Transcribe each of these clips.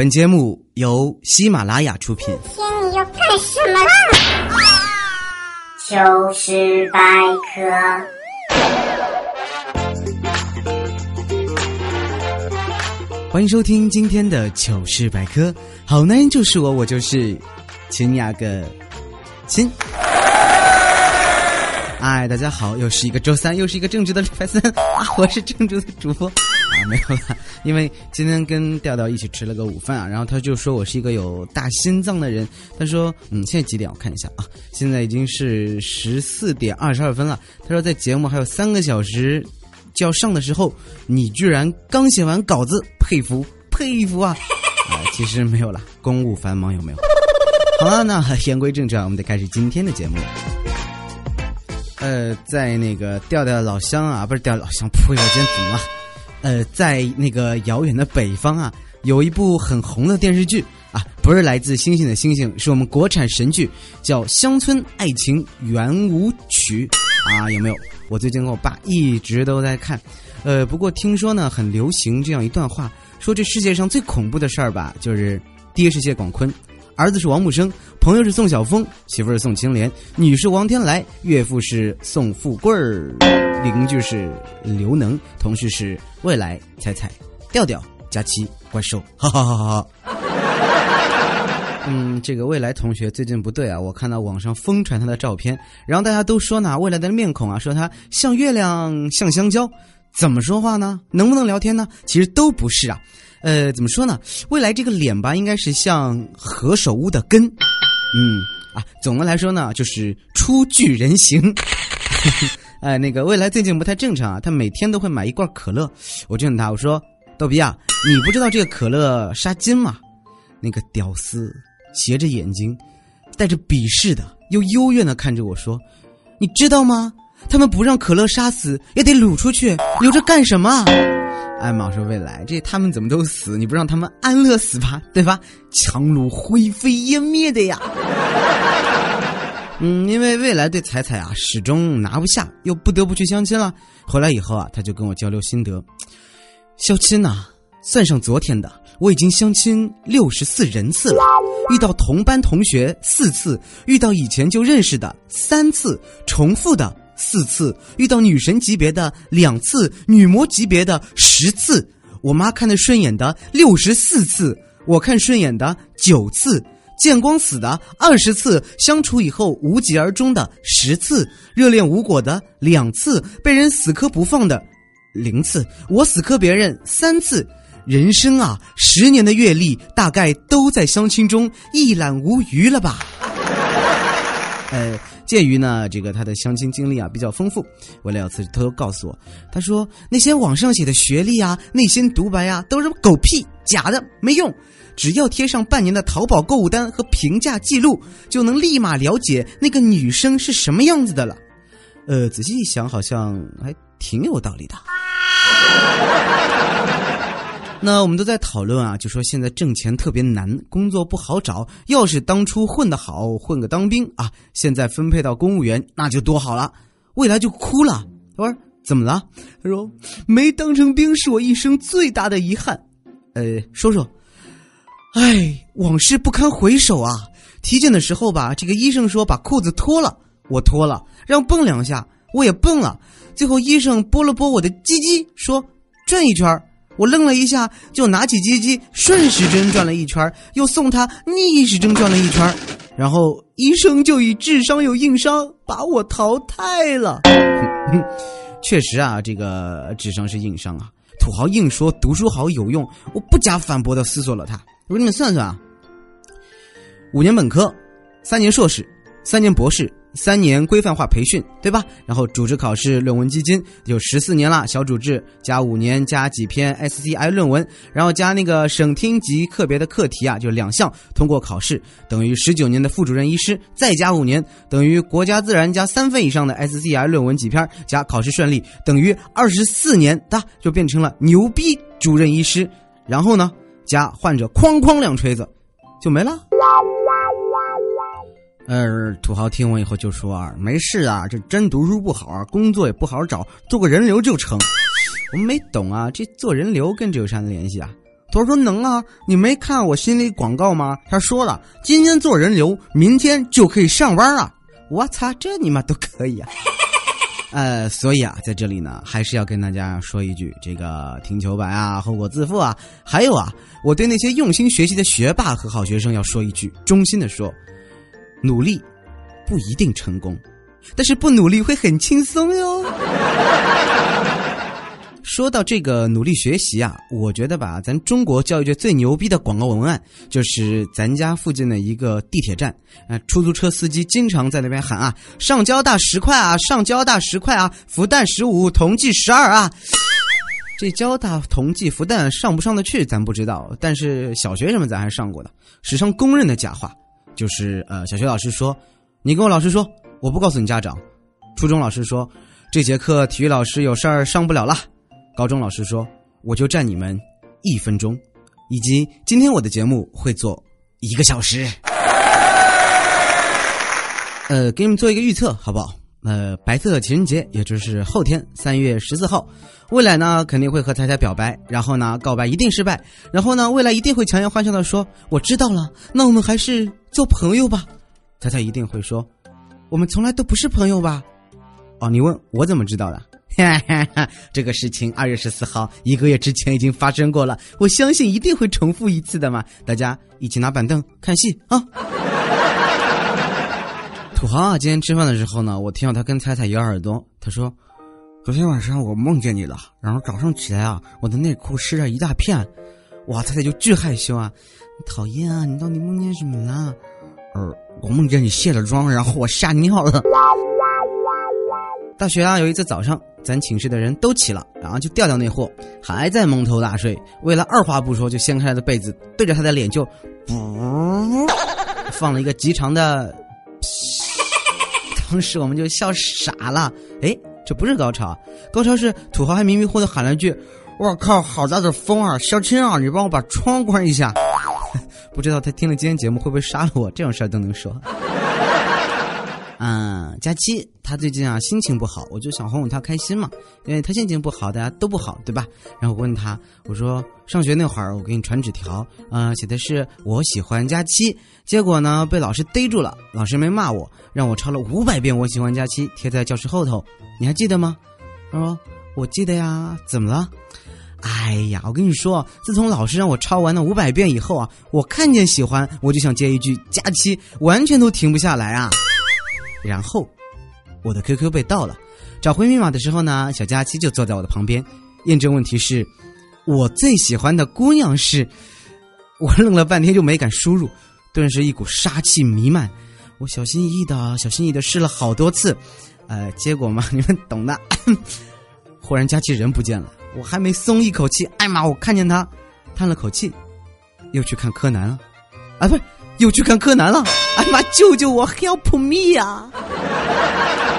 本节目由喜马拉雅出品。今天你要干什么啦？糗事百科。欢迎收听今天的糗事百科。好男人就是我，我就是亲呀个亲。哎，大家好，又是一个周三，又是一个正直的礼拜三啊！我是正直的主播啊，没有了，因为今天跟调调一起吃了个午饭啊，然后他就说我是一个有大心脏的人。他说，嗯，现在几点？我看一下啊，现在已经是十四点二十二分了。他说，在节目还有三个小时就要上的时候，你居然刚写完稿子，佩服佩服啊！啊，其实没有了，公务繁忙有没有？好了，那言归正传，我们得开始今天的节目。呃，在那个调调老乡啊，不是调老乡，呸！我今天怎么了？呃，在那个遥远的北方啊，有一部很红的电视剧啊，不是来自星星的星星，是我们国产神剧，叫《乡村爱情圆舞曲》啊，有没有？我最近跟我爸一直都在看，呃，不过听说呢，很流行这样一段话，说这世界上最恐怖的事儿吧，就是爹是谢广坤。儿子是王木生，朋友是宋晓峰，媳妇儿是宋青莲，女是王天来，岳父是宋富贵儿，邻居是刘能，同事是未来彩彩调调佳期怪兽，哈哈哈哈哈。嗯，这个未来同学最近不对啊，我看到网上疯传他的照片，然后大家都说呢，未来的面孔啊，说他像月亮，像香蕉，怎么说话呢？能不能聊天呢？其实都不是啊。呃，怎么说呢？未来这个脸吧，应该是像何首乌的根，嗯啊，总的来说呢，就是初具人形。哎，那个未来最近不太正常啊，他每天都会买一罐可乐。我就问他，我说逗比啊，你不知道这个可乐杀精吗？那个屌丝斜着眼睛，带着鄙视的又幽怨的看着我说：“你知道吗？他们不让可乐杀死，也得掳出去，留着干什么？”艾玛说：“未来，这他们怎么都死？你不让他们安乐死吧，对吧？强弩灰飞烟灭的呀。”嗯，因为未来对彩彩啊始终拿不下，又不得不去相亲了。回来以后啊，他就跟我交流心得：相亲呐、算上昨天的，我已经相亲六十四人次了，遇到同班同学四次，遇到以前就认识的三次，重复的。四次遇到女神级别的两次，女魔级别的十次，我妈看得顺眼的六十四次，我看顺眼的九次，见光死的二十次，相处以后无疾而终的十次，热恋无果的两次，被人死磕不放的零次，我死磕别人三次。人生啊，十年的阅历大概都在相亲中一览无余了吧？呃。鉴于呢，这个他的相亲经历啊比较丰富，为了要次偷偷告诉我，他说那些网上写的学历啊、内心独白啊都是狗屁，假的，没用。只要贴上半年的淘宝购物单和评价记录，就能立马了解那个女生是什么样子的了。呃，仔细一想，好像还挺有道理的。那我们都在讨论啊，就说现在挣钱特别难，工作不好找。要是当初混得好，混个当兵啊，现在分配到公务员，那就多好了。未来就哭了，他说怎么了？他说没当成兵是我一生最大的遗憾。呃，说说，哎，往事不堪回首啊。体检的时候吧，这个医生说把裤子脱了，我脱了，让蹦两下，我也蹦了。最后医生拨了拨我的鸡鸡，说转一圈。我愣了一下，就拿起鸡鸡顺时针转了一圈，又送他逆时针转了一圈，然后医生就以智商有硬伤把我淘汰了。确实啊，这个智商是硬伤啊。土豪硬说读书好有用，我不加反驳的思索了他。我给你们算算啊，五年本科，三年硕士，三年博士。三年规范化培训，对吧？然后组织考试，论文基金有十四年了。小组制加五年，加几篇 SCI 论文，然后加那个省厅级课别的课题啊，就两项通过考试，等于十九年的副主任医师，再加五年，等于国家自然加三分以上的 SCI 论文几篇，加考试顺利，等于二十四年，哒就变成了牛逼主任医师。然后呢，加患者哐哐两锤子，就没了。呃，土豪听完以后就说啊，没事啊，这真读书不好啊，工作也不好找，做个人流就成。我没懂啊，这做人流跟这有啥联系啊？他说能啊，你没看我心里广告吗？他说了，今天做人流，明天就可以上班啊！我操，这你妈都可以啊！呃，所以啊，在这里呢，还是要跟大家说一句，这个听球白啊，后果自负啊。还有啊，我对那些用心学习的学霸和好学生要说一句，衷心的说，努力不一定成功，但是不努力会很轻松哟。说到这个努力学习啊，我觉得吧，咱中国教育界最牛逼的广告文案，就是咱家附近的一个地铁站，啊，出租车司机经常在那边喊啊，上交大十块啊，上交大十块啊，复旦十五，同济十二啊。这交大、同济、复旦上不上得去，咱不知道，但是小学什么咱还上过的。史上公认的假话，就是呃，小学老师说，你跟我老师说，我不告诉你家长。初中老师说，这节课体育老师有事儿上不了了。高中老师说：“我就占你们一分钟，以及今天我的节目会做一个小时。”呃，给你们做一个预测，好不好？呃，白色情人节，也就是后天三月十四号，未来呢肯定会和彩彩表白，然后呢告白一定失败，然后呢未来一定会强颜欢笑的说：“我知道了，那我们还是做朋友吧。”彩彩一定会说：“我们从来都不是朋友吧？”哦，你问我怎么知道的？哈哈哈，这个事情二月十四号一个月之前已经发生过了，我相信一定会重复一次的嘛。大家一起拿板凳看戏啊！土豪啊，今天吃饭的时候呢，我听到他跟彩彩咬耳朵，他说：“昨天晚上我梦见你了，然后早上起来啊，我的内裤湿了一大片。”哇，彩彩就巨害羞啊！讨厌啊，你到底梦见什么了？呃，我梦见你卸了妆，然后我吓尿了。大学啊，有一次早上，咱寝室的人都起了，然后就调调那货还在蒙头大睡。为了二话不说，就掀开他的被子，对着他的脸就，放了一个极长的。当时我们就笑傻了。哎，这不是高潮，高潮是土豪还迷迷糊糊的喊了句：“我靠，好大的风啊！小青啊，你帮我把窗关一下。”不知道他听了今天节目会不会杀了我？这种事儿都能说。嗯，佳期他最近啊心情不好，我就想哄哄他开心嘛，因为他心情不好，大家都不好，对吧？然后我问他，我说上学那会儿我给你传纸条，嗯，写的是我喜欢佳期，结果呢被老师逮住了，老师没骂我，让我抄了五百遍我喜欢佳期，贴在教室后头，你还记得吗？他说我记得呀，怎么了？哎呀，我跟你说，自从老师让我抄完了五百遍以后啊，我看见喜欢我就想接一句佳期，完全都停不下来啊。然后，我的 QQ 被盗了，找回密码的时候呢，小佳期就坐在我的旁边。验证问题是，我最喜欢的姑娘是……我愣了半天就没敢输入，顿时一股杀气弥漫。我小心翼翼的、小心翼翼的试了好多次，呃，结果嘛，你们懂的。忽然佳期人不见了，我还没松一口气，哎妈！我看见他，叹了口气，又去看柯南了。啊，不是。又去看柯南了，哎妈，救救我，Help me 呀！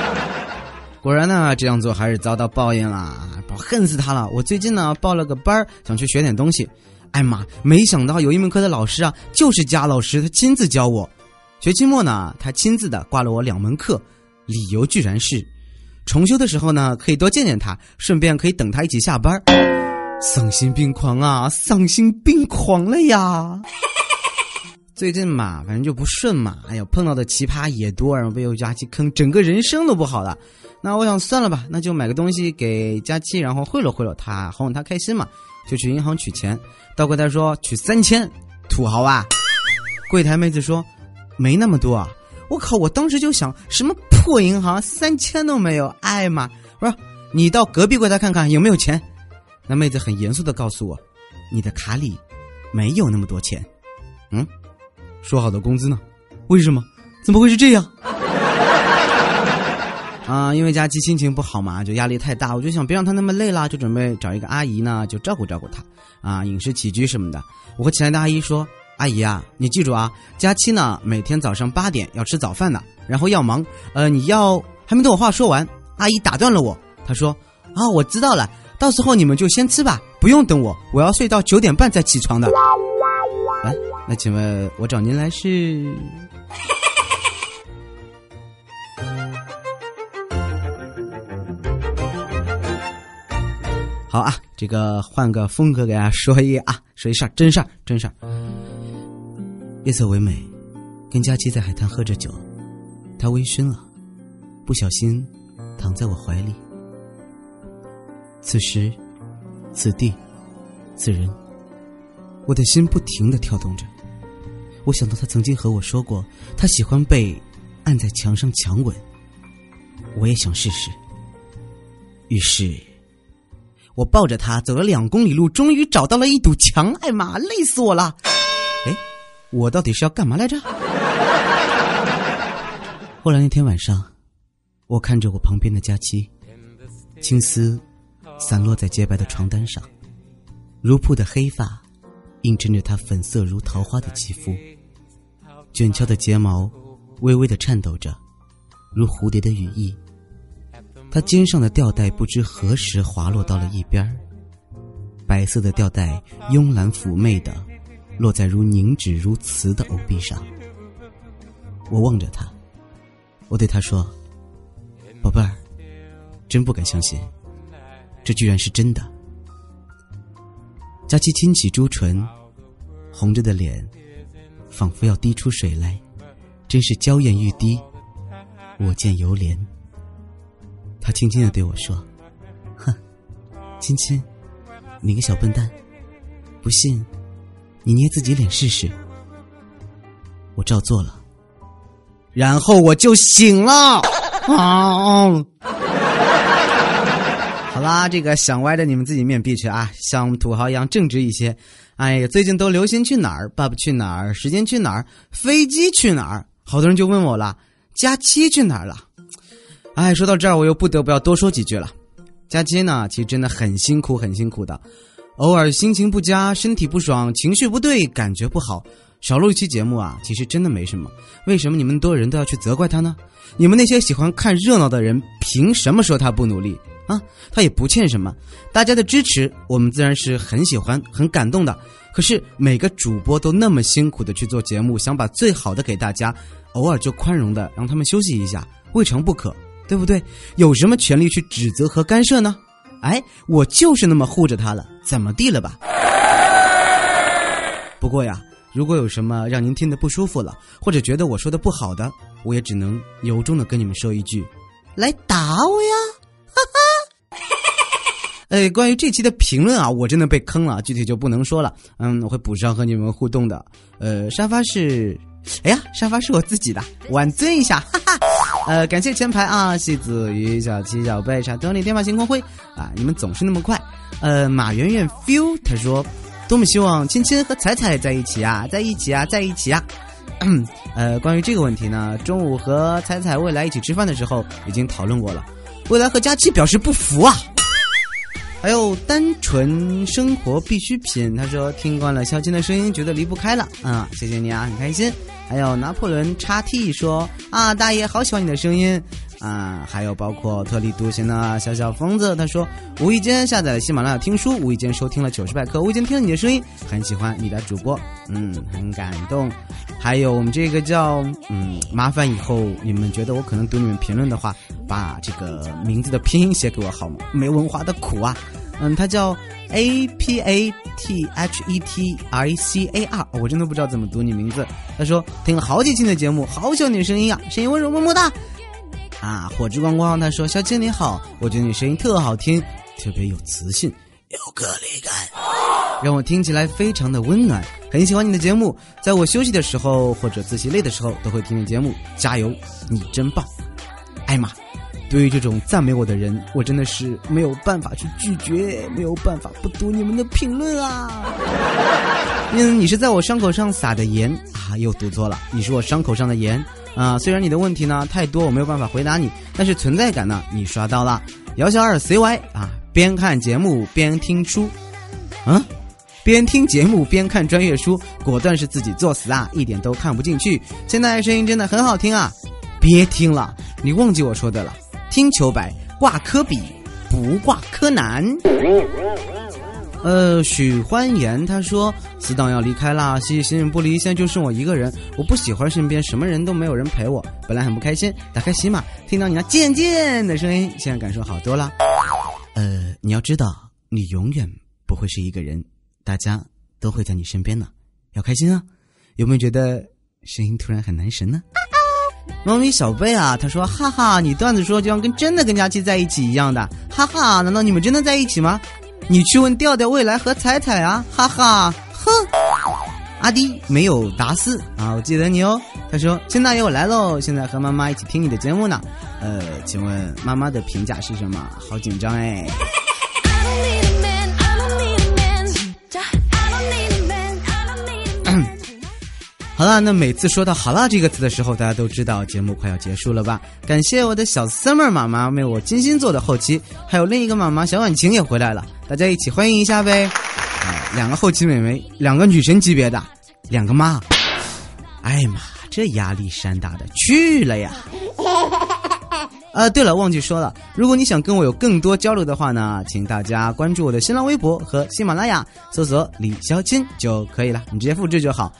果然呢，这样做还是遭到报应了，我恨死他了。我最近呢报了个班想去学点东西。哎妈，没想到有一门课的老师啊，就是贾老师，他亲自教我。学期末呢，他亲自的挂了我两门课，理由居然是重修的时候呢，可以多见见他，顺便可以等他一起下班。丧心病狂啊，丧心病狂了呀！最近嘛，反正就不顺嘛，哎呀，碰到的奇葩也多，然后被又佳期坑，整个人生都不好了。那我想算了吧，那就买个东西给佳期，然后贿赂贿赂他，哄哄他开心嘛。就去银行取钱，到柜台说取三千，土豪啊！柜台妹子说没那么多啊！我靠，我当时就想，什么破银行，三千都没有，哎妈！不是，你到隔壁柜台看看有没有钱。那妹子很严肃的告诉我，你的卡里没有那么多钱。嗯。说好的工资呢？为什么？怎么会是这样？啊，因为佳琪心情不好嘛，就压力太大，我就想别让她那么累了，就准备找一个阿姨呢，就照顾照顾她，啊，饮食起居什么的。我和前来的阿姨说：“阿姨啊，你记住啊，佳期呢每天早上八点要吃早饭的，然后要忙。呃，你要还没等我话说完，阿姨打断了我，她说：啊，我知道了，到时候你们就先吃吧，不用等我，我要睡到九点半再起床的。”那请问，我找您来是？好啊，这个换个风格给大家说一啊，说一事，真事儿，真事儿。夜色唯美，跟佳期在海滩喝着酒，他微醺了，不小心躺在我怀里。此时，此地，此人，我的心不停的跳动着。我想到他曾经和我说过，他喜欢被按在墙上强吻，我也想试试。于是，我抱着他走了两公里路，终于找到了一堵墙。哎妈，累死我了！哎，我到底是要干嘛来着？后来那天晚上，我看着我旁边的佳期，青丝散落在洁白的床单上，如瀑的黑发映衬着她粉色如桃花的肌肤，卷翘的睫毛微微的颤抖着，如蝴蝶的羽翼。她肩上的吊带不知何时滑落到了一边，白色的吊带慵懒妩媚的落在如凝脂如瓷的藕臂上。我望着她，我对她说：“宝贝儿，真不敢相信，这居然是真的。”佳琪亲起朱唇，红着的脸仿佛要滴出水来，真是娇艳欲滴，我见犹怜。他轻轻的对我说：“哼，亲亲，你个小笨蛋，不信，你捏自己脸试试。”我照做了，然后我就醒了。啊！好啦，这个想歪的你们自己面壁去啊，像土豪一样正直一些。哎呀，最近都流行去哪儿？爸爸去哪儿？时间去哪儿？飞机去哪儿？好多人就问我了，假期去哪儿了？哎，说到这儿，我又不得不要多说几句了。假期呢，其实真的很辛苦，很辛苦的。偶尔心情不佳，身体不爽，情绪不对，感觉不好，少录一期节目啊，其实真的没什么。为什么你们多人都要去责怪他呢？你们那些喜欢看热闹的人，凭什么说他不努力啊？他也不欠什么，大家的支持，我们自然是很喜欢、很感动的。可是每个主播都那么辛苦的去做节目，想把最好的给大家，偶尔就宽容的让他们休息一下，未尝不可。对不对？有什么权利去指责和干涉呢？哎，我就是那么护着他了，怎么地了吧？不过呀，如果有什么让您听得不舒服了，或者觉得我说的不好的，我也只能由衷的跟你们说一句：来打我呀！哈哈。哎，关于这期的评论啊，我真的被坑了，具体就不能说了。嗯，我会补上和你们互动的。呃，沙发是。哎呀，沙发是我自己的，晚尊一下，哈哈。呃，感谢前排啊，戏子鱼、小七、小贝、傻等你、天马行空灰啊，你们总是那么快。呃，马圆圆 feel 他说，多么希望亲亲和彩彩在一起啊，在一起啊，在一起啊。呃，关于这个问题呢，中午和彩彩未来一起吃饭的时候已经讨论过了，未来和佳期表示不服啊。还有单纯生活必需品，他说听惯了肖金的声音，觉得离不开了啊！谢谢你啊，很开心。还有拿破仑叉 T 说啊，大爷好喜欢你的声音啊！还有包括特立独行的小小疯子，他说无意间下载了喜马拉雅听书，无意间收听了糗事百科，无意间听了你的声音，很喜欢你的主播，嗯，很感动。还有我们这个叫嗯，麻烦以后你们觉得我可能读你们评论的话，把这个名字的拼音写给我好吗？没文化的苦啊！嗯，他叫 A P A T H E T I C A R，我真的不知道怎么读你名字。他说听了好几期的节目，好喜欢你的声音啊，声音温柔么么哒。啊，火之光光，他说小青你好，我觉得你声音特好听，特别有磁性，有颗粒感，让我听起来非常的温暖，很喜欢你的节目，在我休息的时候或者自习累的时候都会听你节目，加油，你真棒，艾玛。对于这种赞美我的人，我真的是没有办法去拒绝，没有办法不读你们的评论啊！嗯，你是在我伤口上撒的盐啊，又读错了。你是我伤口上的盐啊！虽然你的问题呢太多，我没有办法回答你，但是存在感呢你刷到了。姚小二 CY 啊，边看节目边听书，啊，边听节目边看专业书，果断是自己作死啊，一点都看不进去。现在声音真的很好听啊！别听了，你忘记我说的了。听球白挂科比，不挂柯南。呃，许欢颜他说死党要离开啦，谢谢形影不离，现在就剩我一个人。我不喜欢身边什么人都没有人陪我，本来很不开心。打开喜马，听到你那渐渐的声音，现在感受好多了。呃，你要知道，你永远不会是一个人，大家都会在你身边呢，要开心啊！有没有觉得声音突然很男神呢？猫咪小贝啊，他说：“哈哈，你段子说就像跟真的跟佳期在一起一样的，哈哈，难道你们真的在一起吗？你去问调调、未来和彩彩啊，哈哈，哼。”阿迪没有达斯啊，我记得你哦。他说：“亲大爷，我来喽，现在和妈妈一起听你的节目呢。呃，请问妈妈的评价是什么？好紧张哎。”好了，那每次说到“好了”这个词的时候，大家都知道节目快要结束了吧？感谢我的小 summer 妈妈为我精心做的后期，还有另一个妈妈小婉晴也回来了，大家一起欢迎一下呗！啊，两个后期美眉，两个女神级别的，两个妈，哎呀妈，这压力山大的去了呀！呃，对了，忘记说了，如果你想跟我有更多交流的话呢，请大家关注我的新浪微博和喜马拉雅，搜索李潇钦就可以了，你直接复制就好。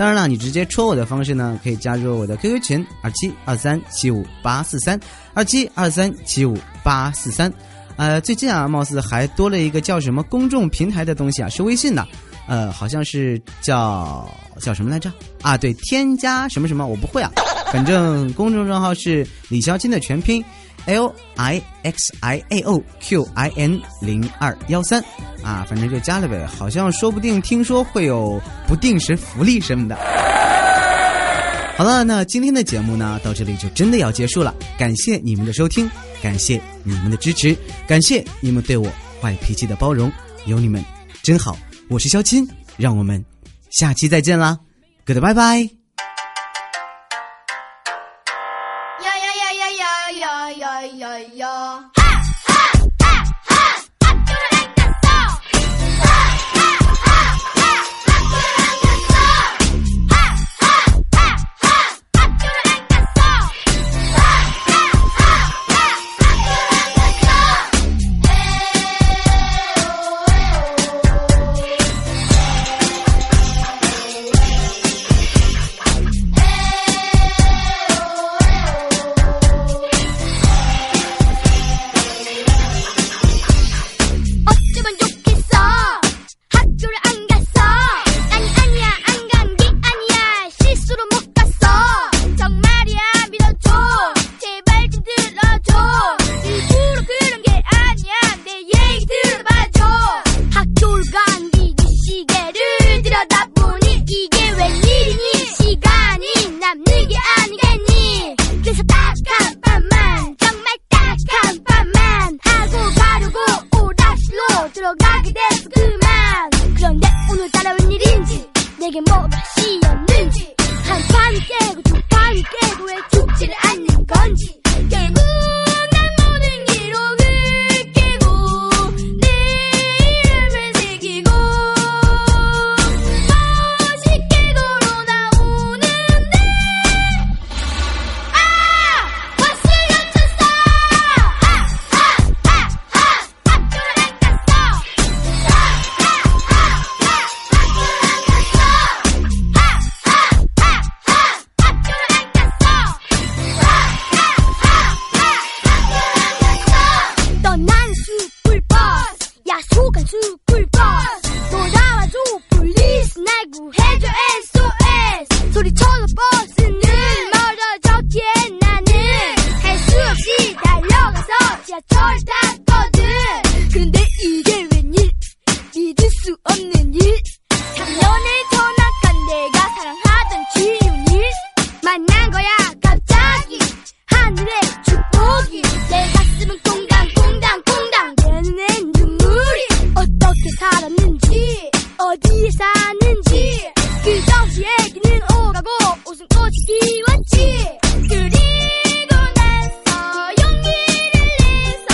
当然了，你直接戳我的方式呢，可以加入我的 QQ 群二七二三七五八四三二七二三七五八四三。呃，最近啊，貌似还多了一个叫什么公众平台的东西啊，是微信的，呃，好像是叫叫什么来着？啊，对，添加什么什么，我不会啊，反正公众账号是李潇钦的全拼。L I X I A O Q I N 零二幺三啊，反正就加了呗，好像说不定听说会有不定时福利什么的。好了，那今天的节目呢，到这里就真的要结束了。感谢你们的收听，感谢你们的支持，感谢你们对我坏脾气的包容，有你们真好。我是肖钦，让我们下期再见啦，Goodbye bye。 이 댄스 그만. 그런데 오늘따라 웬일인지 내게 뭐가 씌었는지. 한 판이 깨고 두 판이 깨고 왜 죽지를 않는 건지. 결국 여기는 오가고 웃음꽃이 피웠지. 그리고 나서 용기를 내서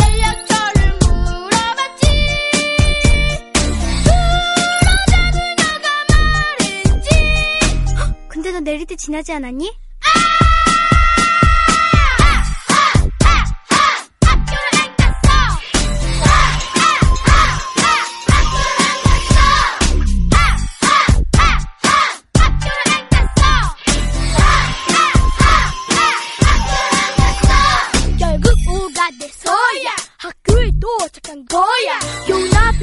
연락처를 물어봤지. 그러자는 너가 말했지. 근데 너 내릴 때 지나지 않았니?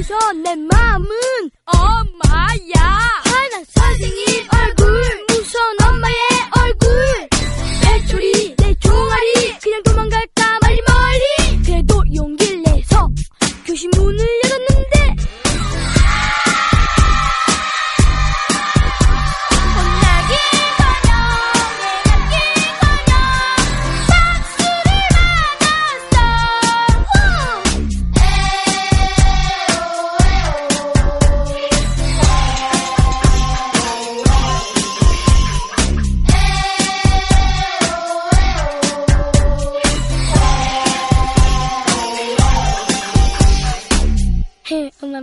โซ่นในมามืนอ้อมมายา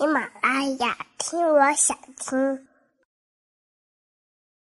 喜马拉雅，听我想听。